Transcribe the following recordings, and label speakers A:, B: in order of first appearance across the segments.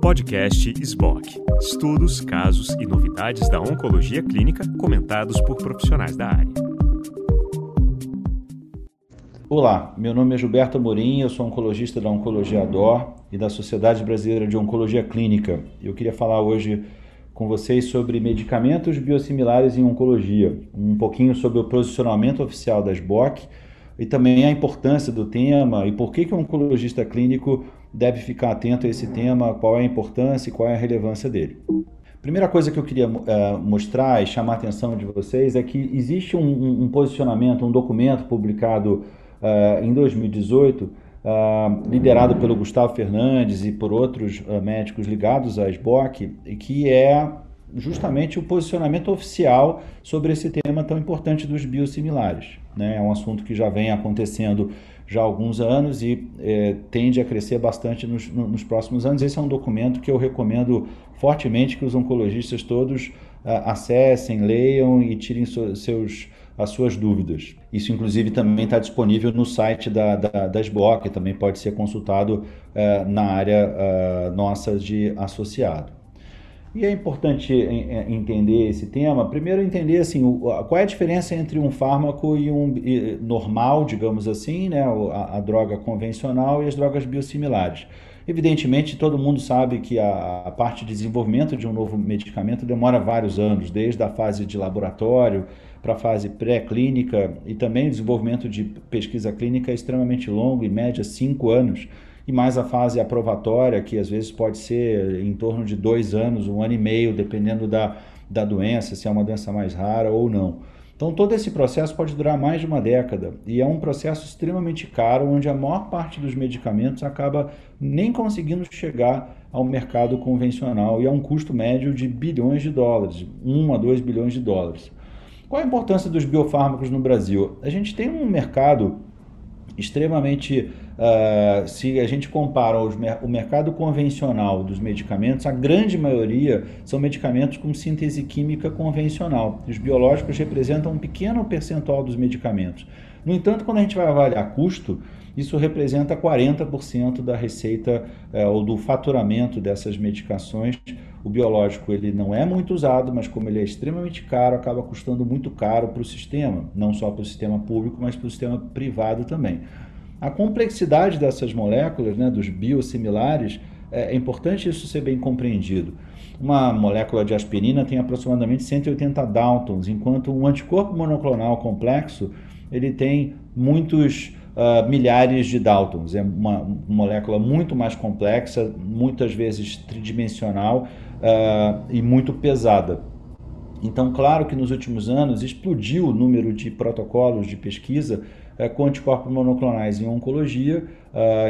A: Podcast SBOC. Estudos, casos e novidades da oncologia clínica comentados por profissionais da área.
B: Olá, meu nome é Gilberto Amorim, eu sou oncologista da Oncologia DOR e da Sociedade Brasileira de Oncologia Clínica. Eu queria falar hoje com vocês sobre medicamentos biosimilares em oncologia, um pouquinho sobre o posicionamento oficial da SBOC e também a importância do tema e por que, que o oncologista clínico deve ficar atento a esse tema, qual é a importância e qual é a relevância dele. Primeira coisa que eu queria uh, mostrar e chamar a atenção de vocês é que existe um, um posicionamento, um documento publicado uh, em 2018, uh, liderado pelo Gustavo Fernandes e por outros médicos ligados à SBOC, que é justamente o posicionamento oficial sobre esse tema tão importante dos biosimilares. Né? É um assunto que já vem acontecendo já há alguns anos e é, tende a crescer bastante nos, nos, próximos anos. Esse é um documento que eu recomendo fortemente que os oncologistas todos uh, acessem, leiam e tirem so, seus, as suas dúvidas. Isso, inclusive, também está disponível no site da, da, da SBOC, também pode ser consultado uh, na área uh, nossa de associado. E é importante entender esse tema. Primeiro, entender assim, qual é a diferença entre um fármaco e um normal, digamos assim, né, a, a droga convencional e as drogas biosimilares. Evidentemente, todo mundo sabe que a, a, parte de desenvolvimento de um novo medicamento demora vários anos, desde a fase de laboratório para a fase pré-clínica e também o desenvolvimento de pesquisa clínica é extremamente longo, em média cinco anos e mais a fase aprovatória, que às vezes pode ser em torno de dois anos, um ano e meio, dependendo da, da doença, se é uma doença mais rara ou não. Então, todo esse processo pode durar mais de uma década e é um processo extremamente caro, onde a maior parte dos medicamentos acaba nem conseguindo chegar ao mercado convencional e a um custo médio de bilhões de dólares, 1 a 2 bilhões de dólares. Qual a importância dos biofármacos no Brasil? A gente tem um mercado extremamente Uh, se a gente compara os, o mercado convencional dos medicamentos, a grande maioria são medicamentos com síntese química convencional. Os biológicos representam um pequeno percentual dos medicamentos. No entanto, quando a gente vai avaliar custo, isso representa 40% da receita uh, ou do faturamento dessas medicações. O biológico ele não é muito usado, mas como ele é extremamente caro, acaba custando muito caro para o sistema, não só para o sistema público, mas para o sistema privado também. A complexidade dessas moléculas, né, dos biosimilares, é, é importante isso ser bem compreendido. Uma molécula de aspirina tem aproximadamente 180 Daltons, enquanto um anticorpo monoclonal complexo ele tem muitos uh, milhares de Daltons. É uma molécula muito mais complexa, muitas vezes tridimensional uh, e muito pesada. Então, claro que nos últimos anos explodiu o número de protocolos de pesquisa é, com anticorpos monoclonais em oncologia,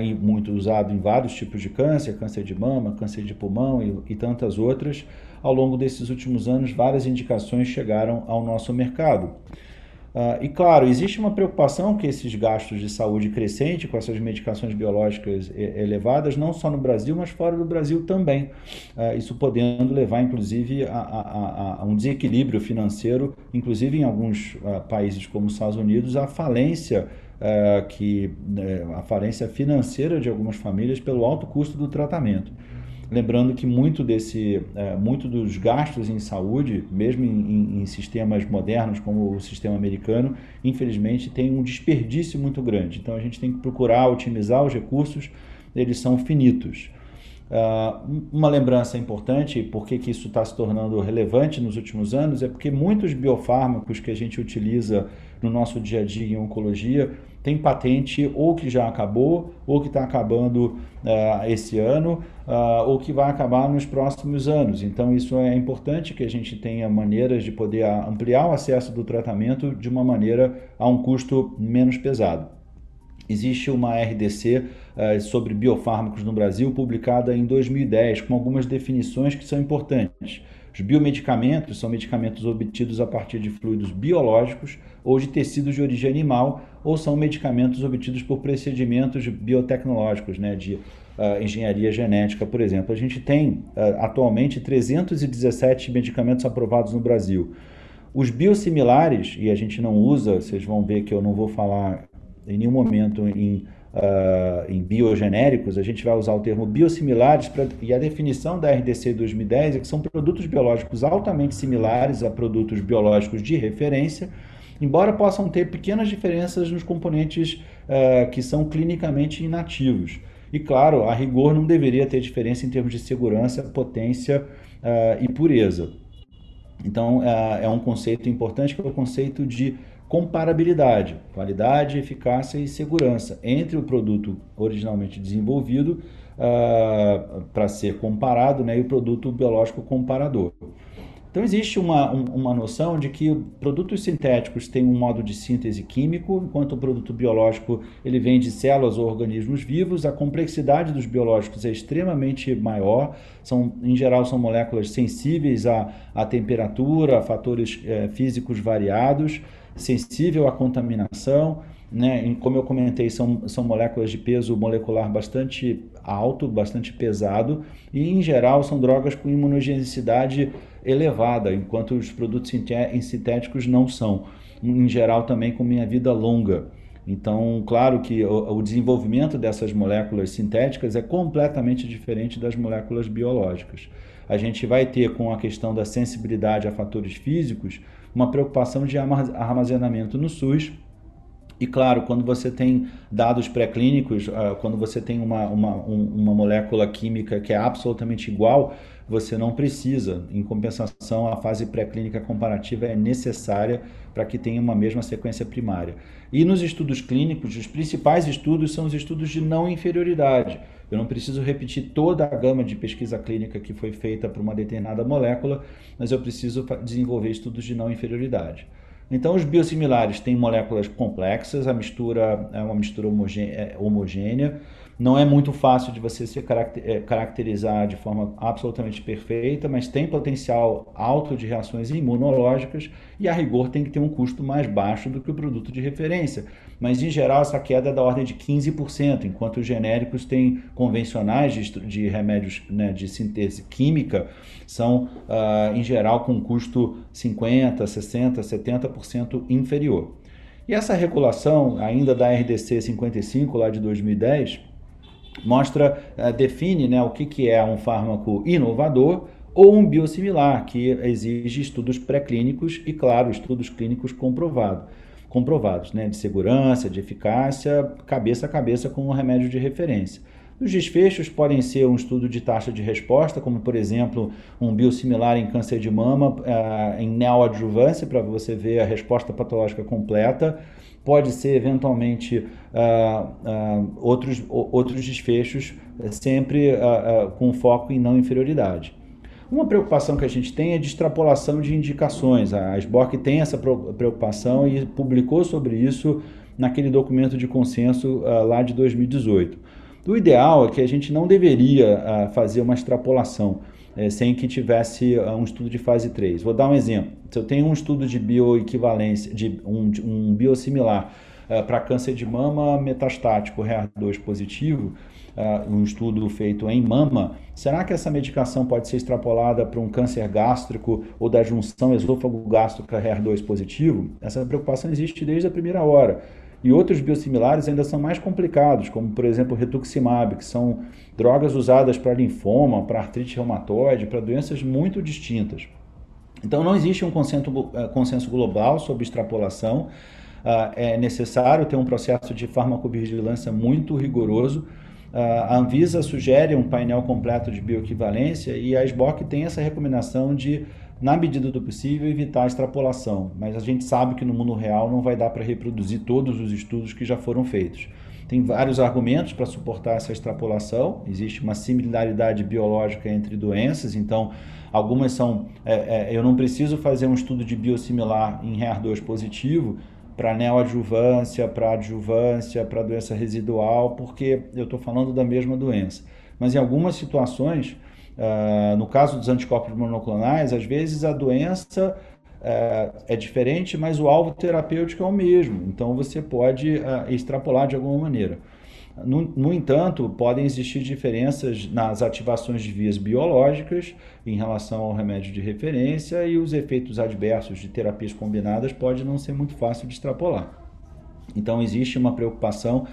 B: em, muito usado em vários tipos de câncer, câncer de mama, câncer de pulmão e, e tantas outras. Ao longo desses últimos anos, várias indicações chegaram ao nosso mercado. Uh, e claro, existe uma preocupação que esses gastos de saúde crescente com essas medicações biológicas elevadas, não só no Brasil, mas fora do Brasil também. Uh, isso podendo levar, inclusive, a, a, a, um desequilíbrio financeiro, inclusive em alguns uh, países como os Estados Unidos, a falência que né, a falência financeira de algumas famílias pelo alto custo do tratamento. Lembrando que muito, desse, é, muito dos gastos em saúde, mesmo em, em, em, sistemas modernos como o sistema americano, infelizmente tem um desperdício muito grande. Então a gente tem que procurar otimizar os recursos, eles são finitos. Uh, uma lembrança importante, por que isso está se tornando relevante nos últimos anos, é porque muitos biofármacos que a gente utiliza no nosso dia a dia em oncologia tem patente ou que já acabou, ou que está acabando uh, esse ano, uh, ou que vai acabar nos próximos anos. Então, isso é importante que a gente tenha maneiras de poder ampliar o acesso do tratamento de uma maneira a um custo menos pesado. Existe uma RDC uh, eh, sobre biofármacos no Brasil, publicada em 2010, com algumas definições que são importantes. Os biomedicamentos são medicamentos obtidos a partir de fluidos biológicos ou de tecidos de origem animal, ou são medicamentos obtidos por procedimentos biotecnológicos, né, de uh, engenharia genética, por exemplo. A gente tem uh, atualmente 317 medicamentos aprovados no Brasil. Os biosimilares, e a gente não usa, vocês vão ver que eu não vou falar em nenhum momento em uh, em biogenéricos, a gente vai usar o termo biosimilares pra, e a definição da RDC 2010 é que são produtos biológicos altamente similares a produtos biológicos de referência, embora possam ter pequenas diferenças nos componentes uh, que são clinicamente inativos. E claro, a rigor não deveria ter diferença em termos de segurança, potência uh, e pureza. Então, é um conceito importante que é o conceito de comparabilidade, qualidade, eficácia e segurança entre o produto originalmente desenvolvido uh, para ser comparado né, e o produto biológico comparador. Então existe uma, uma noção de que produtos sintéticos têm um modo de síntese químico, enquanto o produto biológico ele vem de células ou organismos vivos. A complexidade dos biológicos é extremamente maior. São, em geral, são moléculas sensíveis à, à temperatura, a fatores é, físicos variados, sensível à contaminação. Né? Como eu comentei, são, são moléculas de peso molecular bastante alto, bastante pesado, e em geral são drogas com imunogenicidade elevada, enquanto os produtos sintéticos não são. Em geral, também com minha vida longa. Então, claro que o, desenvolvimento dessas moléculas sintéticas é completamente diferente das moléculas biológicas. A gente vai ter, com a questão da sensibilidade a fatores físicos, uma preocupação de armazenamento no SUS. E claro, quando você tem dados pré-clínicos, uh, quando você tem uma, uma, um, uma molécula química que é absolutamente igual, você não precisa. Em compensação, a fase pré-clínica comparativa é necessária para que tenha uma mesma sequência primária. E nos estudos clínicos, os principais estudos são os estudos de não inferioridade. Eu não preciso repetir toda a gama de pesquisa clínica que foi feita para uma determinada molécula, mas eu preciso desenvolver estudos de não inferioridade. Então, os biosimilares têm moléculas complexas, a mistura é uma mistura é, homogênea, não é muito fácil de você se é, caracterizar de forma absolutamente perfeita, mas tem potencial alto de reações imunológicas e, a rigor, tem que ter um custo mais baixo do que o produto de referência. Mas, em geral, essa queda é da ordem de 15%, enquanto os genéricos têm convencionais de, de remédios né, de síntese química são, uh, em geral, com custo 50%, 60%, 70% inferior. E essa regulação, ainda da RDC 55, lá de 2010, mostra, uh, define né, o que, que é um fármaco inovador ou um biosimilar, que exige estudos pré-clínicos e, claro, estudos clínicos comprovado, comprovados, né, de segurança, de eficácia, cabeça a cabeça com um remédio de referência. Os desfechos podem ser um estudo de taxa de resposta, como por exemplo um biosimilar em câncer de mama uh, em neoadjuvância, para você ver a resposta patológica completa pode ser eventualmente uh, uh, outros, outros desfechos, eh, sempre uh, com foco em não inferioridade. Uma preocupação que a gente tem é de extrapolação de indicações. A SBOC tem essa preocupação e publicou sobre isso naquele documento de consenso lá de 2018. O ideal é que a gente não deveria fazer uma extrapolação é, sem que tivesse uh, um estudo de fase 3. Vou dar um exemplo. Se eu tenho um estudo de bioequivalência, de um, um biosimilar uh, para câncer de mama metastático HER2 positivo, uh, um estudo feito em mama, será que essa medicação pode ser extrapolada para um câncer gástrico ou da junção esôfago-gástrico HER2 positivo? Essa preocupação existe desde a primeira hora. E outros biosimilares ainda são mais complicados, como por exemplo o rituximab, que são drogas usadas para linfoma, para artrite reumatoide, para doenças muito distintas. Então não existe um consenso, eh, consenso global sobre extrapolação. Uh, é necessário ter um processo de farmacovigilância muito rigoroso. Uh, a Anvisa sugere um painel completo de bioequivalência e a SBOC tem essa recomendação de na medida do possível, evitar a extrapolação, mas a gente sabe que no mundo real não vai dar para reproduzir todos os estudos que já foram feitos. Tem vários argumentos para suportar essa extrapolação, existe uma similaridade biológica entre doenças, então algumas são. É, é, eu não preciso fazer um estudo de biosimilar em HER2 positivo para neoadjuvância, para adjuvância, para doença residual, porque eu estou falando da mesma doença. Mas em algumas situações Uh, no caso dos anticorpos monoclonais, às vezes a doença uh, é diferente, mas o alvo terapêutico é o mesmo. Então você pode uh, extrapolar de alguma maneira. No, no, entanto, podem existir diferenças nas ativações de vias biológicas em relação ao remédio de referência e os efeitos adversos de terapias combinadas pode não ser muito fácil de extrapolar. Então, existe uma preocupação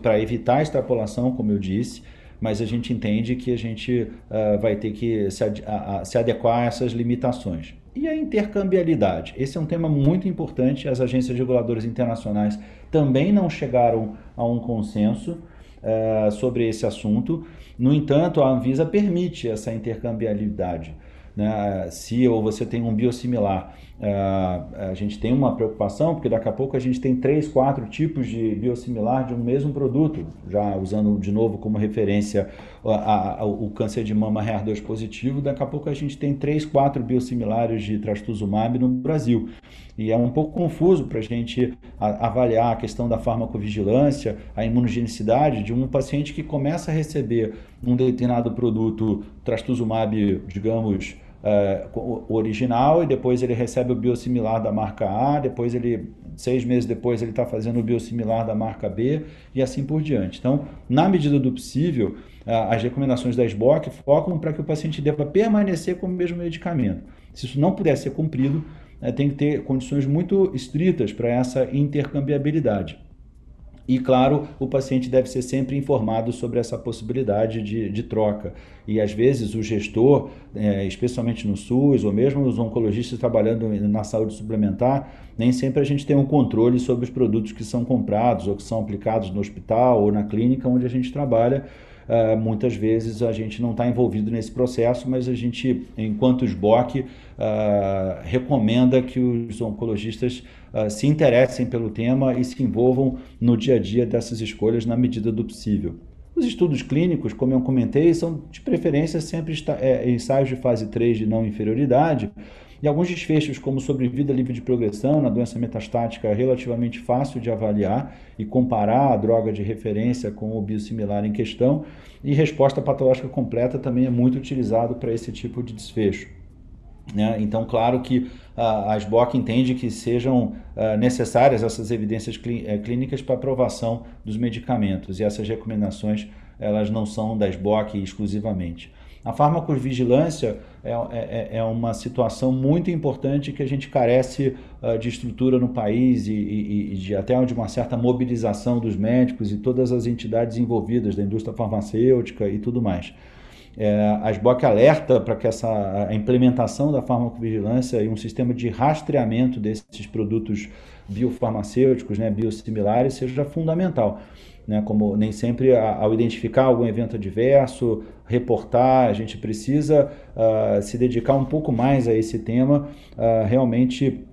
B: para evitar a extrapolação, como eu disse, mas a gente entende que a gente uh, vai ter que se, ad a, a, se adequar a essas limitações. E a intercambiabilidade? Esse é um tema muito importante. As agências reguladoras internacionais também não chegaram a um consenso uh, sobre esse assunto. No entanto, a Anvisa permite essa intercambiabilidade. Né? Se ou você tem um biosimilar, uh, a gente tem uma preocupação, porque daqui a pouco a gente tem três, quatro tipos de biosimilar de um mesmo produto, já usando de novo como referência a, a, o câncer de mama HER2 positivo, daqui a pouco a gente tem três, quatro biosimilares de trastuzumab no Brasil. E é um pouco confuso para a gente avaliar a questão da farmacovigilância, a imunogenicidade de um paciente que começa a receber um determinado produto trastuzumab, digamos, uh, original e depois ele recebe o biosimilar da marca A, depois ele seis meses depois ele está fazendo o biosimilar da marca B e assim por diante. Então, na medida do possível, uh, as recomendações da SBOC focam para que o paciente deva permanecer com o mesmo medicamento. Se isso não puder ser cumprido, uh, tem que ter condições muito estritas para essa intercambiabilidade. E, claro, o paciente deve ser sempre informado sobre essa possibilidade de, de troca. E, às vezes, o gestor, é, especialmente no SUS, ou mesmo os oncologistas trabalhando na saúde suplementar, nem sempre a gente tem um controle sobre os produtos que são comprados ou que são aplicados no hospital ou na clínica onde a gente trabalha. Uh, muitas vezes a gente não está envolvido nesse processo, mas a gente, enquanto SBOC, uh, recomenda que os oncologistas uh, se interessem pelo tema e se envolvam no dia a dia dessas escolhas na medida do possível. Os estudos clínicos, como eu comentei, são de preferência sempre é, ensaios de fase 3 de não inferioridade, e alguns desfechos, como sobrevida livre de progressão na doença metastática, é relativamente fácil de avaliar e comparar a droga de referência com o biosimilar em questão. E resposta patológica completa também é muito utilizado para esse tipo de desfecho. Né? Então, claro que a SBOC entende que sejam uh, necessárias essas evidências eh, clínicas para aprovação dos medicamentos e essas recomendações elas não são da SBOC exclusivamente. A farmacovigilância é, é, é, uma situação muito importante que a gente carece uh, de estrutura no país e, e, e, de até de uma certa mobilização dos médicos e todas as entidades envolvidas da indústria farmacêutica e tudo mais. É, a SBOC alerta para que essa a implementação da farmacovigilância e um sistema de rastreamento desses produtos biofarmacêuticos, né, biosimilares, seja fundamental né? Como nem sempre ao identificar algum evento adverso, reportar, a gente precisa uh, se dedicar um pouco mais a esse tema, uh, realmente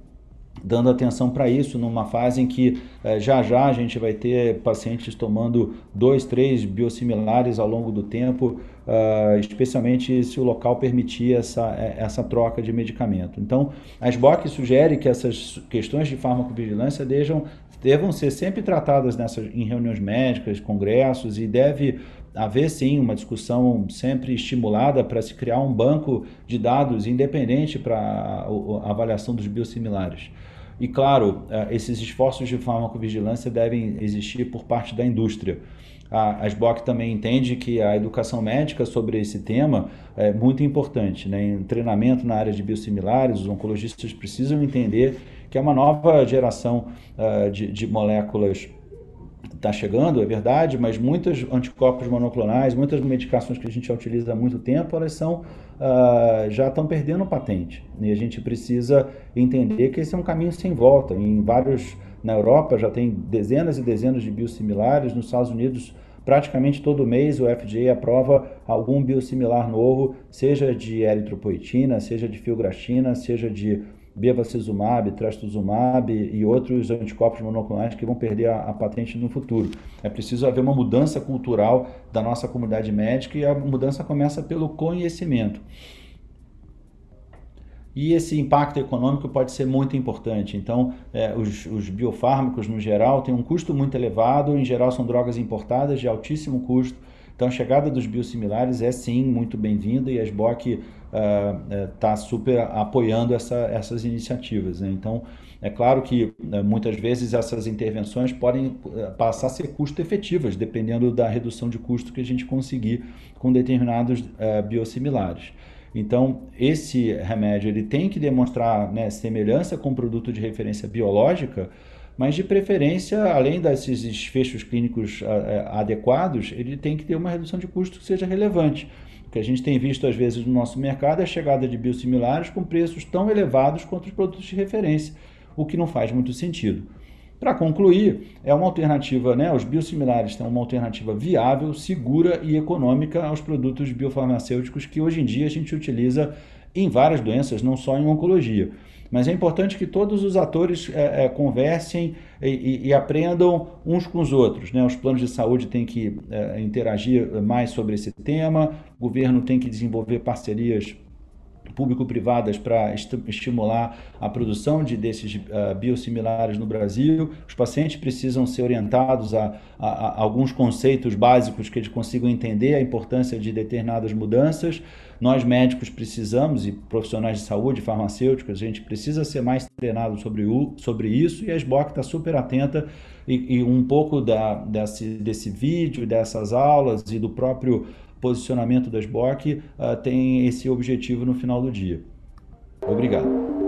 B: dando atenção para isso numa fase em que uh, já já a gente vai ter pacientes tomando dois, três biosimilares ao longo do tempo, uh, especialmente se o local permitir essa, é, essa troca de medicamento. Então, a SBOC sugere que essas questões de farmacovigilância deixam, devam ser sempre tratadas nessas, em reuniões médicas, congressos, e deve haver sim uma discussão sempre estimulada para se criar um banco de dados independente para a avaliação dos biosimilares. E claro, eh, esses esforços de farmacovigilância devem existir por parte da indústria. A, SBOC também entende que a educação médica sobre esse tema é muito importante. Né? Em treinamento na área de biosimilares, os oncologistas precisam entender que é uma nova geração uh, de, de moléculas está chegando, é verdade, mas muitos anticorpos monoclonais, muitas medicações que a gente já utiliza há muito tempo, elas são, uh, já estão perdendo patente. E a gente precisa entender que esse é um caminho sem volta. Em vários, na Europa já tem dezenas e dezenas de biosimilares, nos Estados Unidos praticamente todo mês o FDA aprova algum biosimilar novo, seja de eritropoetina, seja de filgrastina, seja de bevacizumab, trastuzumab e outros anticorpos monoclonais que vão perder a, a, patente no futuro. É preciso haver uma mudança cultural da nossa comunidade médica e a mudança começa pelo conhecimento. E esse impacto econômico pode ser muito importante. Então, é, os, os, biofármacos, no geral, têm um custo muito elevado, em geral, são drogas importadas de altíssimo custo. Então, a chegada dos biosimilares é sim muito bem-vinda e a SBOC está uh, uh, super apoiando essa, essas iniciativas. Né? Então, é claro que uh, muitas vezes essas intervenções podem uh, passar a ser custo-efetivas, dependendo da redução de custo que a gente conseguir com determinados uh, biosimilares. Então, esse remédio ele tem que demonstrar né, semelhança com o produto de referência biológica, mas de preferência, além desses desfechos clínicos adequados, ele tem que ter uma redução de custo que seja relevante. O que a gente tem visto às vezes no nosso mercado é a chegada de biosimilares com preços tão elevados quanto os produtos de referência, o que não faz muito sentido. Para concluir, é uma alternativa, né? Os biosimilares são uma alternativa viável, segura e econômica aos produtos biofarmacêuticos que hoje em dia a gente utiliza em várias doenças, não só em oncologia. Mas é importante que todos os atores é, é, conversem e, e, e, aprendam uns com os outros. Né? Os planos de saúde têm que é, interagir mais sobre esse tema, o governo tem que desenvolver parcerias público-privadas para estimular a produção de desses uh, biosimilares no Brasil. Os pacientes precisam ser orientados a, a, a, alguns conceitos básicos que eles consigam entender a importância de determinadas mudanças. Nós médicos precisamos, e profissionais de saúde, farmacêuticos, a gente precisa ser mais treinado sobre, o, sobre isso, e a SBOC está super atenta e, e, um pouco da, desse, desse vídeo, dessas aulas e do próprio posicionamento da SBOC uh, tem esse objetivo no final do dia. Obrigado.